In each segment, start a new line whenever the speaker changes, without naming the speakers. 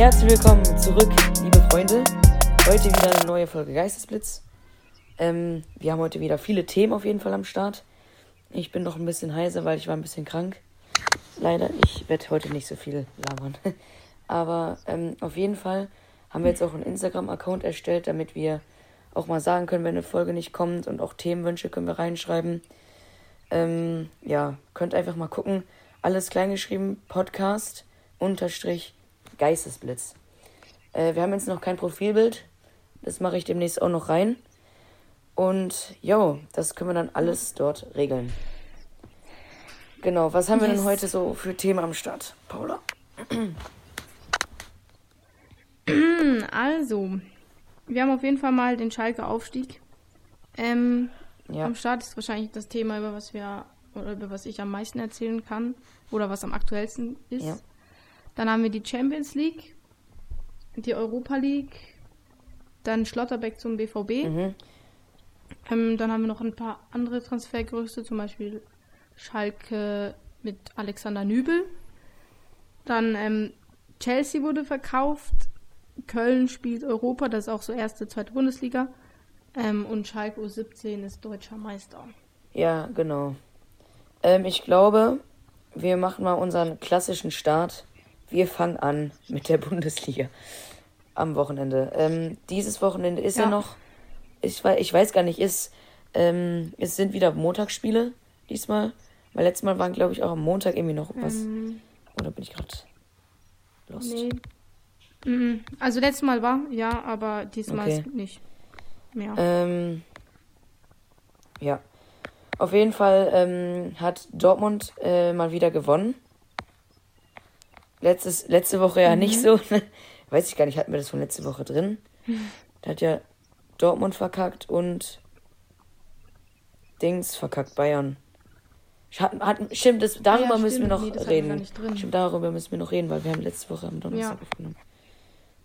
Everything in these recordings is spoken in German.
Herzlich willkommen zurück, liebe Freunde. Heute wieder eine neue Folge Geistesblitz. Ähm, wir haben heute wieder viele Themen auf jeden Fall am Start. Ich bin noch ein bisschen heiser, weil ich war ein bisschen krank. Leider, ich werde heute nicht so viel labern. Aber ähm, auf jeden Fall haben wir jetzt auch einen Instagram-Account erstellt, damit wir auch mal sagen können, wenn eine Folge nicht kommt und auch Themenwünsche können wir reinschreiben. Ähm, ja, könnt einfach mal gucken. Alles kleingeschrieben, Podcast, unterstrich, Geistesblitz. Äh, wir haben jetzt noch kein Profilbild. Das mache ich demnächst auch noch rein. Und jo, das können wir dann alles dort regeln. Genau, was haben yes. wir denn heute so für Themen am Start, Paula?
Also, wir haben auf jeden Fall mal den Schalke Aufstieg. Ähm, ja. Am Start ist wahrscheinlich das Thema, über was wir oder über was ich am meisten erzählen kann oder was am aktuellsten ist. Ja. Dann haben wir die Champions League, die Europa League, dann Schlotterbeck zum BVB. Mhm. Ähm, dann haben wir noch ein paar andere Transfergerüchte, zum Beispiel Schalke mit Alexander Nübel. Dann ähm, Chelsea wurde verkauft, Köln spielt Europa, das ist auch so erste, zweite Bundesliga. Ähm, und Schalke U17 ist deutscher Meister.
Ja, genau. Ähm, ich glaube, wir machen mal unseren klassischen Start. Wir fangen an mit der Bundesliga am Wochenende. Ähm, dieses Wochenende ist ja, ja noch, ich, ich weiß gar nicht, ist, ähm, es sind wieder Montagsspiele diesmal. Weil letztes Mal waren, glaube ich, auch am Montag irgendwie noch was. Ähm, Oder bin ich gerade
lost? Nee. Mhm. Also letztes Mal war, ja, aber diesmal okay. nicht mehr.
Ähm, ja. Auf jeden Fall ähm, hat Dortmund äh, mal wieder gewonnen. Letztes, letzte Woche ja mhm. nicht so. Weiß ich gar nicht, hatten wir das von letzte Woche drin? Da hat ja Dortmund verkackt und Dings verkackt, Bayern. Hat, hat, stimmt, das, darüber ja, müssen wir noch nee, reden. Wir stimmt, darüber müssen wir noch reden, weil wir haben letzte Woche am Donnerstag ja. aufgenommen.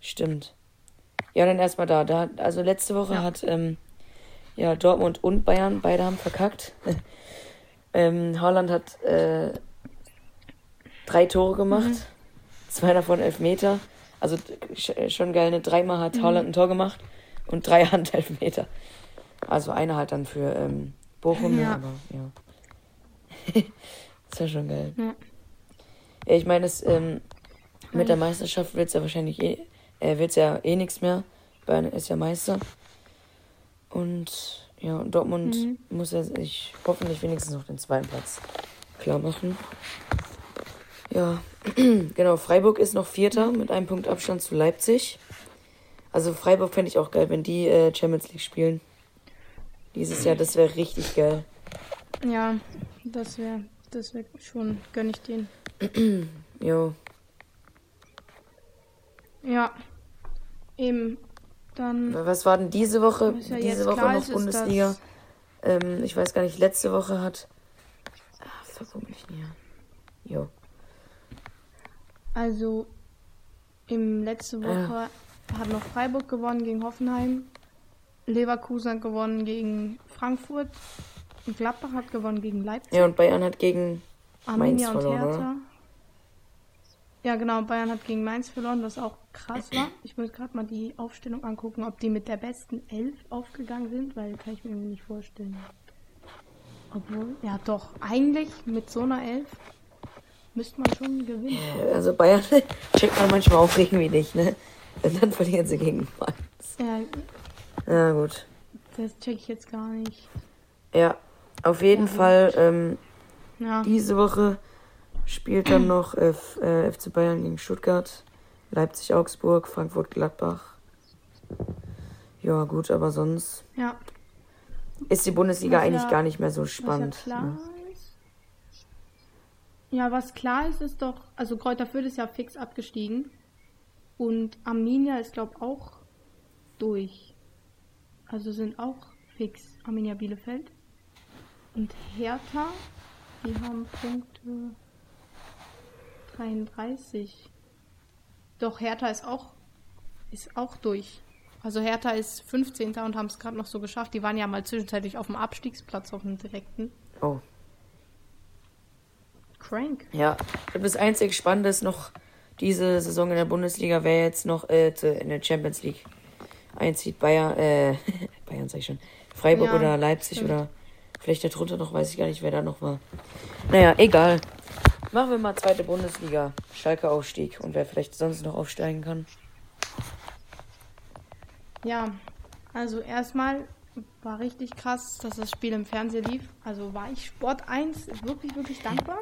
Stimmt. Ja, dann erstmal da. da. Also letzte Woche ja. hat ähm, ja, Dortmund und Bayern, beide haben verkackt. ähm, Holland hat äh, drei Tore gemacht. Mhm. Zwei davon elf Meter. Also schon geil, ne? Dreimal hat mhm. Holland ein Tor gemacht und drei Handelfmeter. Also einer halt dann für ähm, Bochum, ja. aber ja. ist ja schon geil. Ja, ja ich meine, ähm, mit der Meisterschaft wird es ja wahrscheinlich eh, äh, wird's ja eh nichts mehr. Bayern ist ja Meister. Und ja, Dortmund mhm. muss er sich hoffentlich wenigstens noch den zweiten Platz klar machen. Ja, genau. Freiburg ist noch Vierter mit einem Punkt Abstand zu Leipzig. Also Freiburg fände ich auch geil, wenn die äh, Champions League spielen. Dieses Jahr, das wäre richtig geil.
Ja, das wäre das wäre schon, gönn ich denen.
jo.
Ja. Eben. Dann.
Was war denn diese Woche? Ja diese Woche noch ist, Bundesliga. Ähm, ich weiß gar nicht, letzte Woche hat. Ach, verbummel ich nie. Jo.
Also, im letzte Woche ja. hat noch Freiburg gewonnen gegen Hoffenheim. Leverkusen hat gewonnen gegen Frankfurt. Und Gladbach hat gewonnen gegen Leipzig.
Ja, und Bayern hat gegen Arminia Mainz verloren, und Hertha. Oder?
Ja, genau. Bayern hat gegen Mainz verloren, was auch krass war. Ich muss gerade mal die Aufstellung angucken, ob die mit der besten Elf aufgegangen sind, weil kann ich mir nicht vorstellen. Obwohl, ja doch, eigentlich mit so einer Elf müsste man schon gewinnen.
Also Bayern checkt man manchmal auch irgendwie nicht, ne? Und dann verlieren sie gegen Mainz. Ja. Ja, gut.
Das check ich jetzt gar nicht.
Ja, auf jeden ja, Fall ähm, ja. diese Woche spielt dann noch F, äh, FC Bayern gegen Stuttgart, Leipzig, Augsburg, Frankfurt, Gladbach. Ja, gut, aber sonst
ja.
ist die Bundesliga eigentlich gar nicht mehr so spannend.
Ja, ne? Ja, was klar ist, ist doch, also Kräuter Fürth ist ja fix abgestiegen. Und Arminia ist, glaube ich, auch durch. Also sind auch fix Arminia Bielefeld. Und Hertha, die haben Punkte 33. Doch, Hertha ist auch, ist auch durch. Also Hertha ist 15. und haben es gerade noch so geschafft. Die waren ja mal zwischenzeitlich auf dem Abstiegsplatz auf dem direkten.
Oh.
Crank.
Ja, das einzige Spannende ist noch diese Saison in der Bundesliga, wer jetzt noch äh, in der Champions League einzieht. Bayern, äh, Bayern sag ich schon. Freiburg ja, oder Leipzig stimmt. oder vielleicht darunter noch, weiß ich gar nicht, wer da noch war. Naja, egal. Machen wir mal zweite Bundesliga. Schalke Aufstieg und wer vielleicht sonst noch aufsteigen kann.
Ja, also erstmal war richtig krass, dass das Spiel im Fernsehen lief. Also war ich Sport 1 wirklich, wirklich dankbar.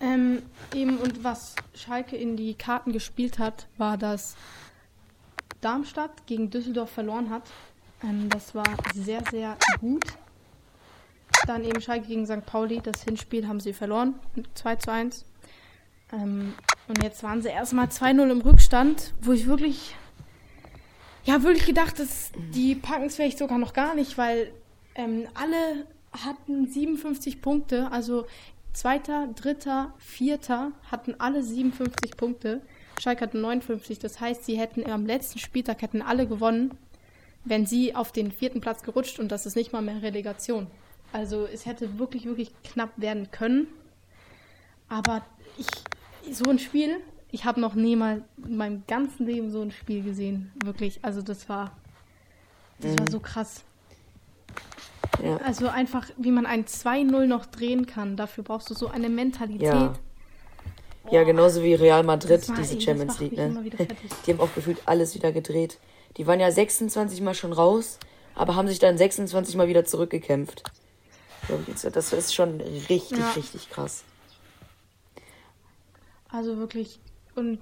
Ähm, eben und was Schalke in die Karten gespielt hat, war, dass Darmstadt gegen Düsseldorf verloren hat. Ähm, das war sehr, sehr gut. Dann eben Schalke gegen St. Pauli. Das Hinspiel haben sie verloren. 2 zu 1. Ähm, und jetzt waren sie erstmal 2-0 im Rückstand, wo ich wirklich, ja, wirklich gedacht, dass die packen es vielleicht sogar noch gar nicht, weil ähm, alle hatten 57 Punkte. Also Zweiter, Dritter, Vierter hatten alle 57 Punkte. Schalke hatte 59. Das heißt, sie hätten am letzten Spieltag hätten alle gewonnen, wenn sie auf den vierten Platz gerutscht und das ist nicht mal mehr Relegation. Also es hätte wirklich, wirklich knapp werden können. Aber ich, so ein Spiel, ich habe noch nie mal in meinem ganzen Leben so ein Spiel gesehen. Wirklich. Also das war, das mhm. war so krass. Ja. Also einfach, wie man ein 2-0 noch drehen kann, dafür brauchst du so eine Mentalität.
Ja. Ja, genauso wie Real Madrid, diese Champions League, ne? Die haben auch gefühlt alles wieder gedreht. Die waren ja 26 Mal schon raus, aber haben sich dann 26 Mal wieder zurückgekämpft. Das ist schon richtig, ja. richtig krass.
Also wirklich. Und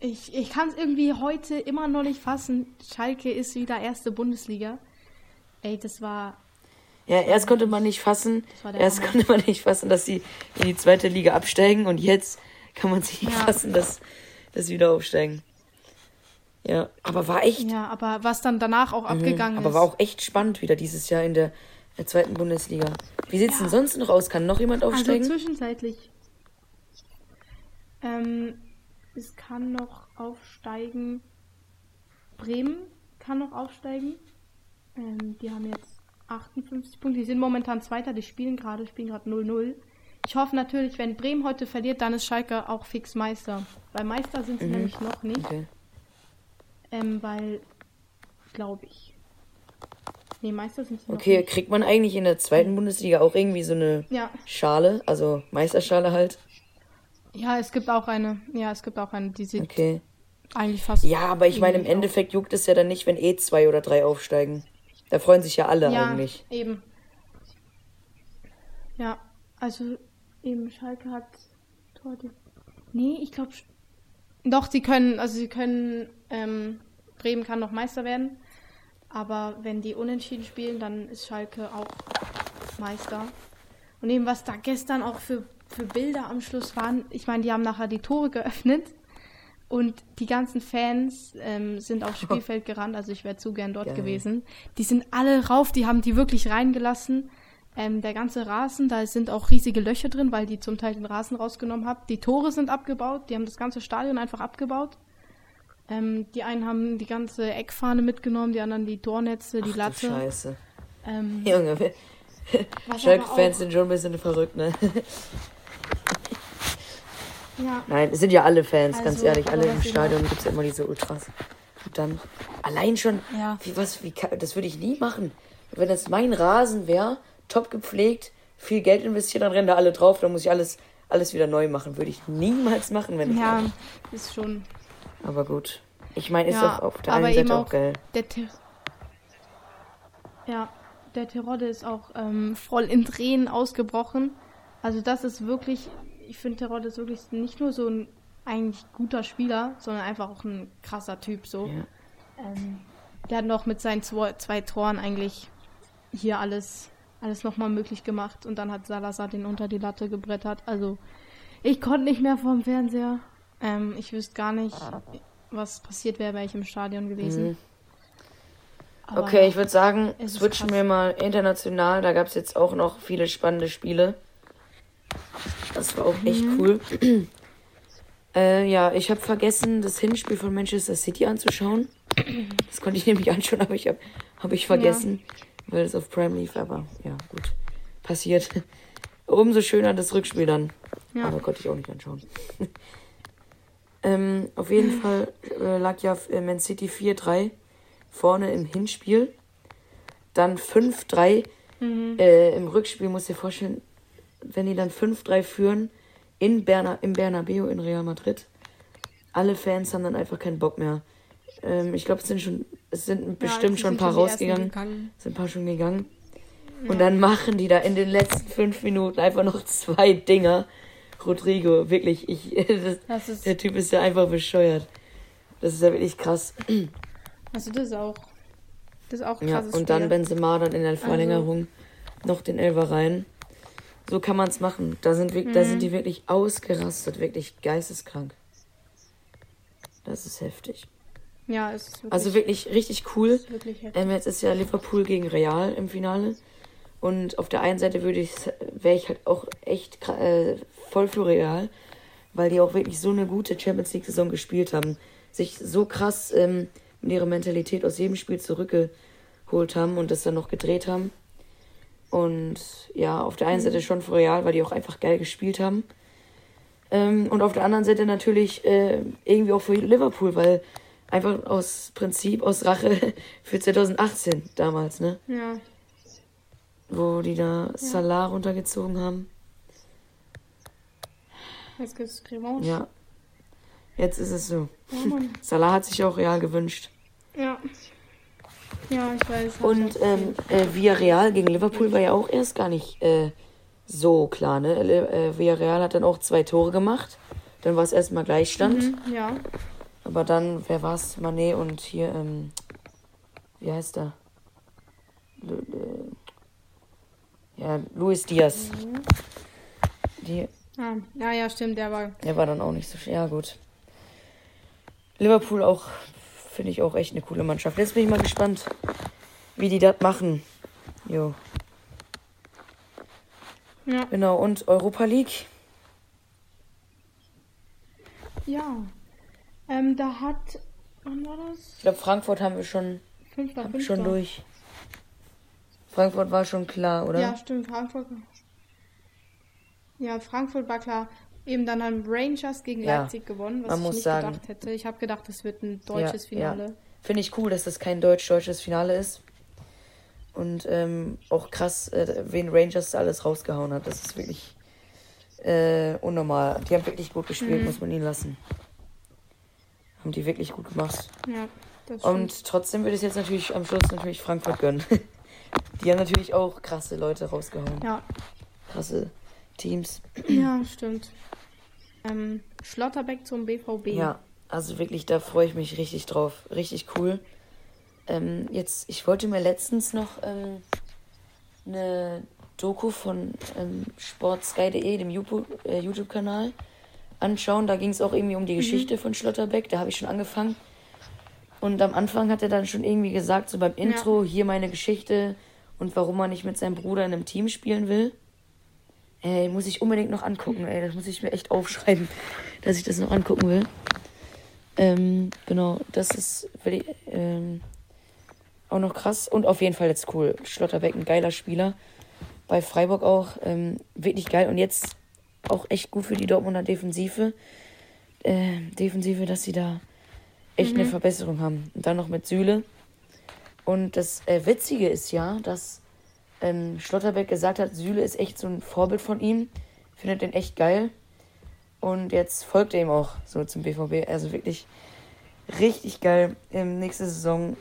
ich, ich kann es irgendwie heute immer noch nicht fassen. Schalke ist wieder erste Bundesliga. Ey, das war.
Ja, erst konnte man nicht fassen. Erst Hammer. konnte man nicht fassen, dass sie in die zweite Liga absteigen und jetzt kann man sich nicht ja. fassen, dass, dass sie wieder aufsteigen. Ja, aber war echt.
Ja, aber was dann danach auch mhm, abgegangen
aber ist. Aber war auch echt spannend wieder dieses Jahr in der, der zweiten Bundesliga. Wie sieht es ja. denn sonst noch aus? Kann noch jemand also aufsteigen?
Also zwischenzeitlich. Ähm, es kann noch aufsteigen. Bremen kann noch aufsteigen. Ähm, die haben jetzt 58 Punkte. Die sind momentan Zweiter. Die spielen gerade, spielen gerade 0-0. Ich hoffe natürlich, wenn Bremen heute verliert, dann ist Schalke auch fix Meister. Weil Meister sind sie mhm. nämlich noch nicht. Okay. Ähm, weil, glaube ich. Nee, Meister sind sie
noch Okay, kriegt man eigentlich in der zweiten Bundesliga auch irgendwie so eine ja. Schale, also Meisterschale halt?
Ja, es gibt auch eine. Ja, es gibt auch eine, die sieht
okay.
eigentlich fast.
Ja, aber ich meine, im Endeffekt juckt es ja dann nicht, wenn eh zwei oder drei aufsteigen. Da freuen sich ja alle ja, eigentlich.
Eben. Ja, also Eben, Schalke hat Tor. Nee, ich glaube. Doch, sie können, also sie können, ähm, Bremen kann noch Meister werden. Aber wenn die unentschieden spielen, dann ist Schalke auch Meister. Und eben, was da gestern auch für, für Bilder am Schluss waren, ich meine, die haben nachher die Tore geöffnet und die ganzen Fans ähm, sind aufs Spielfeld gerannt, also ich wäre zu gern dort Geil. gewesen. Die sind alle rauf, die haben die wirklich reingelassen. Ähm, der ganze Rasen, da sind auch riesige Löcher drin, weil die zum Teil den Rasen rausgenommen haben. Die Tore sind abgebaut, die haben das ganze Stadion einfach abgebaut. Ähm, die einen haben die ganze Eckfahne mitgenommen, die anderen die Tornetze, die Ach, Latte.
Scheiße. Ähm, Junge, Schalke-Fans sind schon ein bisschen verrückt, ne? ja. Nein, es sind ja alle Fans, also, ganz ehrlich. Alle im Stadion gibt es immer diese Ultras. Und dann allein schon, ja. wie, was, wie, das würde ich nie machen. Wenn das mein Rasen wäre, top gepflegt, viel Geld investiert, dann rennen da alle drauf, dann muss ich alles, alles wieder neu machen. Würde ich niemals machen, wenn ich.
Ja, kann. ist schon.
Aber gut. Ich meine, ist ja, doch auf der einen Seite auch, auch geil. Der
ja, der Terodde ist auch ähm, voll in Tränen ausgebrochen. Also das ist wirklich, ich finde Terodde ist wirklich nicht nur so ein eigentlich guter Spieler, sondern einfach auch ein krasser Typ so. Ja. Ähm, der hat noch mit seinen zwei, zwei Toren eigentlich hier alles alles nochmal möglich gemacht und dann hat Salazar den unter die Latte gebrettert. Also ich konnte nicht mehr vorm Fernseher. Ähm, ich wüsste gar nicht, was passiert wäre, wäre ich im Stadion gewesen. Mhm.
okay, ich würde sagen, switchen wir mal international. Da gab es jetzt auch noch viele spannende Spiele. Das war auch mhm. echt cool. äh, ja, ich habe vergessen, das Hinspiel von Manchester City anzuschauen. Das konnte ich nämlich anschauen, aber ich habe hab ich vergessen. Ja weil es auf Prime lief, aber ja, gut. Passiert. Umso schöner das Rückspiel dann. Ja. Aber konnte ich auch nicht anschauen. Ähm, auf jeden Fall äh, lag ja äh, Man City 4-3 vorne im Hinspiel. Dann 5-3 mhm. äh, im Rückspiel, muss dir vorstellen, wenn die dann 5-3 führen in Berna, im Bernabeu in Real Madrid. Alle Fans haben dann einfach keinen Bock mehr. Ähm, ich glaube, es sind schon, es sind bestimmt ja, schon ein paar rausgegangen. Sind ein paar schon gegangen. Ja. Und dann machen die da in den letzten fünf Minuten einfach noch zwei Dinger. Rodrigo, wirklich, ich, das, das der Typ ist ja einfach bescheuert. Das ist ja wirklich krass.
Also das ist auch, das ist auch krass.
Ja, und dann Benzema dann in der Verlängerung also. noch den Elfer rein. So kann man es machen. Da sind, mhm. da sind die wirklich ausgerastet, wirklich geisteskrank. Das ist heftig.
Ja, es ist
wirklich, Also wirklich richtig cool. Wirklich ähm, jetzt ist ja Liverpool gegen Real im Finale. Und auf der einen Seite würde ich, wäre ich halt auch echt äh, voll für Real, weil die auch wirklich so eine gute Champions League Saison gespielt haben, sich so krass ähm, mit ihrer Mentalität aus jedem Spiel zurückgeholt haben und das dann noch gedreht haben. Und ja, auf der einen mhm. Seite schon für Real, weil die auch einfach geil gespielt haben. Ähm, und auf der anderen Seite natürlich äh, irgendwie auch für Liverpool, weil einfach aus Prinzip, aus Rache für 2018 damals, ne?
Ja.
Wo die da ja. Salah runtergezogen haben.
Jetzt gibt es Revanche.
Ja. Jetzt ist es so. Ja, Salah hat sich auch real gewünscht.
Ja. Ja, ich weiß.
Und ähm, äh, Villarreal gegen Liverpool war ja auch erst gar nicht äh, so klar, ne? Äh, Villarreal hat dann auch zwei Tore gemacht. Dann war es erstmal Gleichstand.
Mhm, ja.
Aber dann, wer war es? Manet und hier, ähm, wie heißt der? Ja, Luis Diaz. Mhm. Die,
ah, ja, ja, stimmt, der war.
Der war dann auch nicht so. Ja, gut. Liverpool auch, finde ich auch echt eine coole Mannschaft. Jetzt bin ich mal gespannt, wie die das machen. Jo.
Ja.
Genau, und Europa League.
Ja. Ähm, da hat. Wann war das?
Ich glaube, Frankfurt haben wir schon,
Fünfter,
haben schon durch. Frankfurt war schon klar, oder?
Ja, stimmt. Frankfurt. Ja, Frankfurt war klar. Eben dann haben Rangers gegen ja, Leipzig gewonnen, was ich nicht sagen, gedacht hätte. Ich habe gedacht, es wird ein deutsches ja, Finale. Ja.
Finde ich cool, dass das kein deutsch-deutsches Finale ist. Und ähm, auch krass, äh, wen Rangers alles rausgehauen hat. Das ist wirklich äh, unnormal. Die haben wirklich gut gespielt, mhm. muss man ihnen lassen. Haben die wirklich gut gemacht.
Ja, das
Und trotzdem würde ich jetzt natürlich am Schluss natürlich Frankfurt gönnen. die haben natürlich auch krasse Leute rausgehauen.
Ja.
Krasse Teams.
Ja, stimmt. Ähm, Schlotterbeck zum BVB.
Ja, also wirklich, da freue ich mich richtig drauf. Richtig cool. Ähm, jetzt, ich wollte mir letztens noch ähm, eine Doku von ähm, sportsky.de, dem äh, YouTube-Kanal, anschauen. Da ging es auch irgendwie um die mhm. Geschichte von Schlotterbeck. Da habe ich schon angefangen. Und am Anfang hat er dann schon irgendwie gesagt, so beim Intro, ja. hier meine Geschichte und warum er nicht mit seinem Bruder in einem Team spielen will. Ey, muss ich unbedingt noch angucken, ey. Das muss ich mir echt aufschreiben, dass ich das noch angucken will. Ähm, genau, das ist ich, ähm, auch noch krass. Und auf jeden Fall jetzt cool. Schlotterbeck, ein geiler Spieler. Bei Freiburg auch ähm, wirklich geil. Und jetzt auch echt gut für die Dortmunder Defensive. Äh, Defensive, dass sie da echt mhm. eine Verbesserung haben. Und dann noch mit Sühle. Und das äh, Witzige ist ja, dass ähm, Schlotterbeck gesagt hat, Süle ist echt so ein Vorbild von ihm. Findet den echt geil. Und jetzt folgt er ihm auch so zum BVB. Also wirklich richtig geil. Ähm, nächste Saison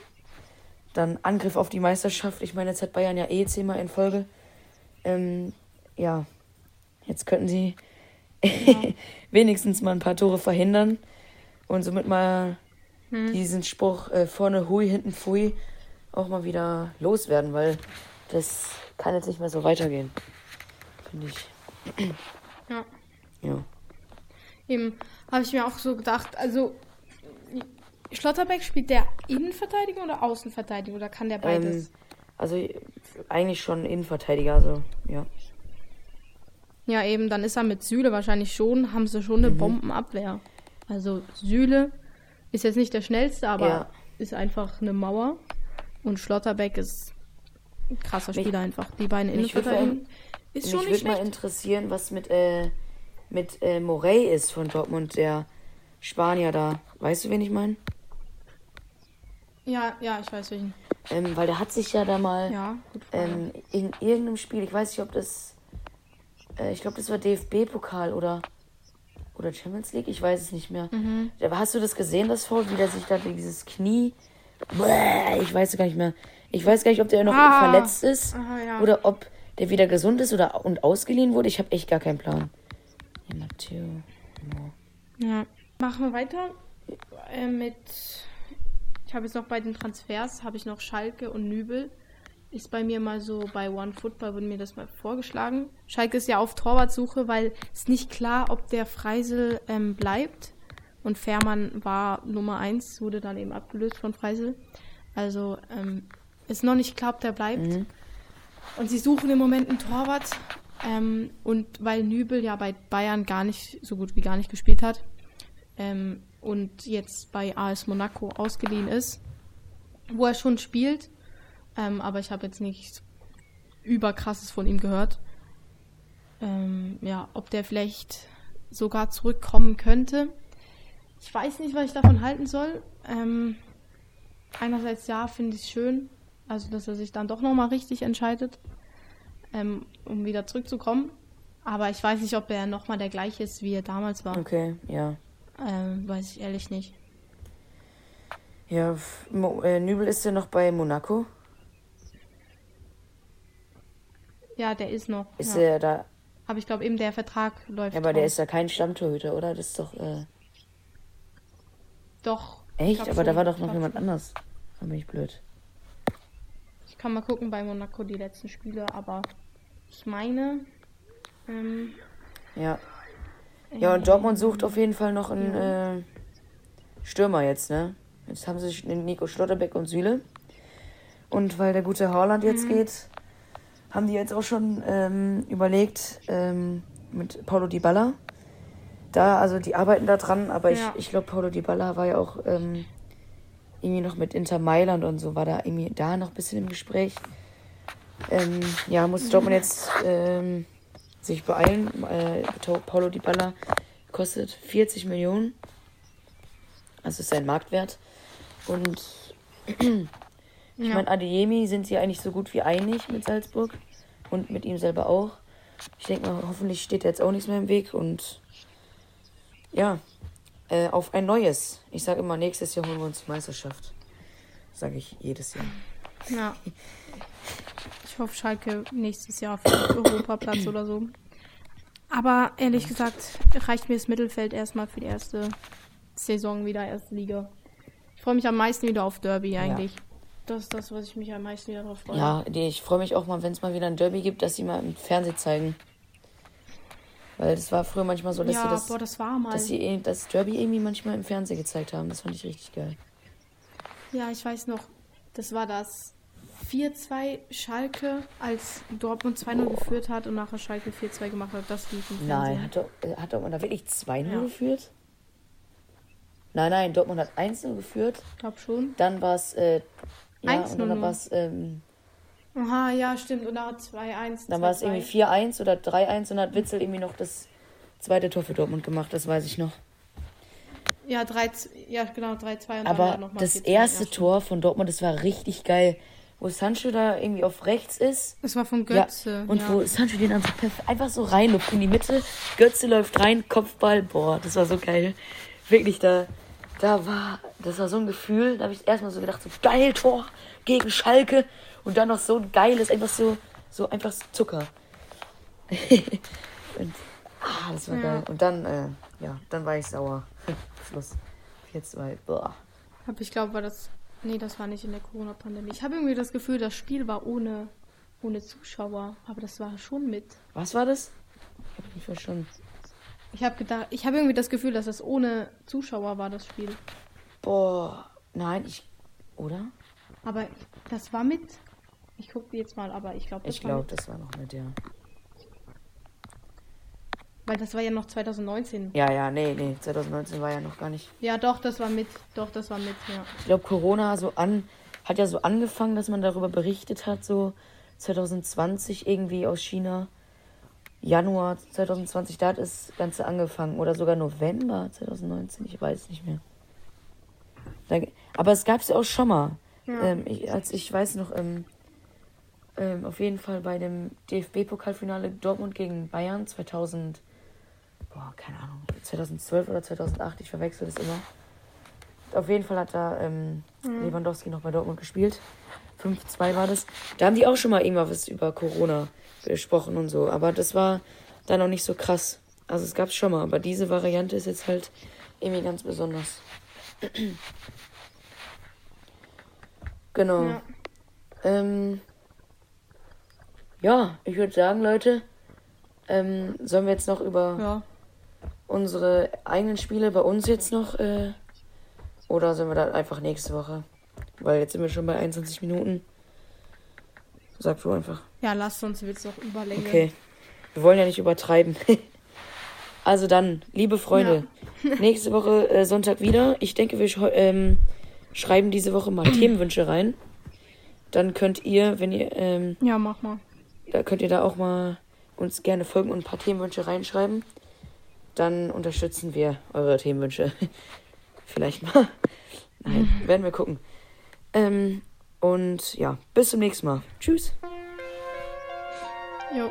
dann Angriff auf die Meisterschaft. Ich meine, jetzt hat Bayern ja eh zehnmal in Folge. Ähm, ja, jetzt könnten sie ja. wenigstens mal ein paar Tore verhindern und somit mal hm. diesen Spruch äh, vorne Hui, hinten Pfui auch mal wieder loswerden, weil das kann jetzt nicht mehr so weitergehen. Finde ich.
Ja.
Ja.
Eben, habe ich mir auch so gedacht, also Schlotterbeck spielt der Innenverteidiger oder Außenverteidiger oder kann der beides?
Ähm, also eigentlich schon Innenverteidiger, also ja.
Ja, eben, dann ist er mit Süle wahrscheinlich schon, haben sie schon eine mhm. Bombenabwehr. Also Süle ist jetzt nicht der schnellste, aber ja. ist einfach eine Mauer. Und Schlotterbeck ist krasser Spieler mich, einfach. Die beiden Innenverteidiger.
Ist schon mich nicht würde mal interessieren, was mit, äh, mit äh, Morey ist von Dortmund, der Spanier da. Weißt du, wen ich meine?
Ja, ja, ich weiß welchen.
Ähm, weil der hat sich ja da mal
ja,
ähm, in irgendeinem Spiel, ich weiß nicht, ob das, äh, ich glaube, das war DFB-Pokal oder oder Champions League, ich weiß es nicht mehr. Mhm. Hast du das gesehen, das Foul, wie der sich da dieses Knie, ich weiß gar nicht mehr. Ich weiß gar nicht, ob der noch ah. verletzt ist Aha, ja. oder ob der wieder gesund ist oder und ausgeliehen wurde. Ich habe echt gar keinen Plan. Ja, Matteo.
Ja. Machen wir weiter äh, mit ich habe jetzt noch bei den Transfers, habe ich noch Schalke und Nübel. Ist bei mir mal so, bei One Football wurde mir das mal vorgeschlagen. Schalke ist ja auf Torwartsuche, weil es nicht klar, ob der Freisel ähm, bleibt. Und Fährmann war Nummer 1, wurde dann eben abgelöst von Freisel. Also ähm, ist noch nicht klar, ob der bleibt. Mhm. Und sie suchen im Moment einen Torwart. Ähm, und weil Nübel ja bei Bayern gar nicht, so gut wie gar nicht gespielt hat, ähm, und jetzt bei AS Monaco ausgeliehen ist, wo er schon spielt, ähm, aber ich habe jetzt nichts überkrasses von ihm gehört. Ähm, ja, ob der vielleicht sogar zurückkommen könnte. Ich weiß nicht, was ich davon halten soll. Ähm, einerseits ja, finde ich es schön, also dass er sich dann doch nochmal richtig entscheidet, ähm, um wieder zurückzukommen. Aber ich weiß nicht, ob er nochmal der gleiche ist, wie er damals war.
Okay, ja.
Ähm, weiß ich ehrlich nicht.
Ja, Mo äh, Nübel ist ja noch bei Monaco.
Ja, der ist noch.
Ist
ja.
er da?
Aber ich glaube eben, der Vertrag läuft.
Ja, aber drauf. der ist ja kein Stammtorhüter, oder? Das ist doch. Äh...
Doch.
Echt? Aber schon. da war doch noch jemand anders. Da bin ich blöd.
Ich kann mal gucken bei Monaco die letzten Spiele, aber ich meine. Ähm,
ja, ja, und Dortmund sucht auf jeden Fall noch einen äh, Stürmer jetzt, ne? Jetzt haben sie sich Nico Schlotterbeck und Süle. Und weil der gute Haaland jetzt mhm. geht, haben die jetzt auch schon ähm, überlegt ähm, mit Paulo Di Balla. Da, also die arbeiten da dran, aber ja. ich, ich glaube, Paulo Di Balla war ja auch ähm, irgendwie noch mit Inter Mailand und so, war da irgendwie da noch ein bisschen im Gespräch. Ähm, ja, muss Dortmund jetzt ähm, sich beeilen. Äh, Paulo Di Balla kostet 40 Millionen. Also ist sein Marktwert. Und ich ja. meine, Adeyemi sind sie eigentlich so gut wie einig mit Salzburg. Und mit ihm selber auch. Ich denke mal, hoffentlich steht jetzt auch nichts mehr im Weg. Und ja, äh, auf ein neues. Ich sage immer, nächstes Jahr holen wir uns die Meisterschaft. Sage ich jedes Jahr.
Ja. Ich hoffe, Schalke nächstes Jahr auf Europaplatz oder so. Aber ehrlich gesagt reicht mir das Mittelfeld erstmal für die erste Saison wieder, erste Liga. Ich freue mich am meisten wieder auf Derby eigentlich. Ja. Das ist das, was ich mich am meisten wieder drauf freue.
Ja, ich freue mich auch mal, wenn es mal wieder ein Derby gibt, dass sie mal im Fernsehen zeigen. Weil das war früher manchmal so, dass ja, sie das,
boah, das
dass sie das Derby irgendwie manchmal im Fernsehen gezeigt haben. Das fand ich richtig geil.
Ja, ich weiß noch, das war das 4-2 Schalke, als Dortmund 2-0 geführt hat und nachher Schalke 4-2 gemacht hat. Das lief im
Nein, hat, äh, hat Dortmund da wirklich 2-0 ja. geführt? Nein, nein, Dortmund hat 1-0 geführt.
Ich glaube schon.
Dann war es, äh, ja, und dann war es, ähm,
Aha, ja, stimmt. Und dann 2-1.
Dann war es irgendwie 4-1 oder 3-1 und hat Witzel irgendwie noch das zweite Tor für Dortmund gemacht, das weiß ich noch.
Ja, 3, ja genau, 3-2
Aber das erste Tor von Dortmund, das war richtig geil wo Sancho da irgendwie auf rechts ist.
Das war von Götze.
Ja. Und ja. wo Sancho den dann einfach so reinläuft in die Mitte. Götze läuft rein, Kopfball. Boah, das war so geil. Wirklich, da, da war, das war so ein Gefühl. Da habe ich erstmal so gedacht, so geil Tor gegen Schalke. Und dann noch so ein geiles, einfach so, so einfach so Zucker. und, ah, das war ja. geil. Und dann, äh, ja, dann war ich sauer. Schluss. 4-2. Boah.
Hab ich glaube, war das Nee, das war nicht in der Corona-Pandemie. Ich habe irgendwie das Gefühl, das Spiel war ohne, ohne Zuschauer, aber das war schon mit.
Was war das? Ich habe nicht verstanden.
Ich habe gedacht, ich habe irgendwie das Gefühl, dass das ohne Zuschauer war, das Spiel.
Boah, nein, ich. Oder?
Aber das war mit. Ich gucke jetzt mal, aber ich glaube,
das Ich glaube, das war noch mit, ja.
Weil das war ja noch 2019.
Ja, ja, nee, nee, 2019 war ja noch gar nicht.
Ja, doch, das war mit. Doch, das war mit, ja.
Ich glaube, Corona so an, hat ja so angefangen, dass man darüber berichtet hat, so 2020 irgendwie aus China. Januar 2020, da hat das Ganze angefangen. Oder sogar November 2019, ich weiß nicht mehr. Da, aber es gab es ja auch schon mal. Ja. Ähm, ich, als ich weiß noch, ähm, ähm, auf jeden Fall bei dem DFB-Pokalfinale Dortmund gegen Bayern 2000, boah, keine Ahnung, 2012 oder 2008, ich verwechsel das immer. Auf jeden Fall hat da ähm, mhm. Lewandowski noch bei Dortmund gespielt. 5-2 war das. Da haben die auch schon mal irgendwas über Corona besprochen und so. Aber das war dann noch nicht so krass. Also es gab es schon mal, aber diese Variante ist jetzt halt irgendwie ganz besonders. genau. Ja. Ähm, ja, ich würde sagen, Leute, ähm, sollen wir jetzt noch über ja. unsere eigenen Spiele bei uns jetzt noch, äh, oder sollen wir da einfach nächste Woche? Weil jetzt sind wir schon bei 21 Minuten. Sag du einfach.
Ja, lass uns wird's auch überlegen.
Okay. Wir wollen ja nicht übertreiben. also dann, liebe Freunde, ja. nächste Woche äh, Sonntag wieder. Ich denke, wir ähm, schreiben diese Woche mal Themenwünsche rein. Dann könnt ihr, wenn ihr. Ähm,
ja, mach mal.
Da könnt ihr da auch mal uns gerne folgen und ein paar Themenwünsche reinschreiben. Dann unterstützen wir eure Themenwünsche. Vielleicht mal. Nein, werden wir gucken. Ähm, und ja, bis zum nächsten Mal. Tschüss. Jo.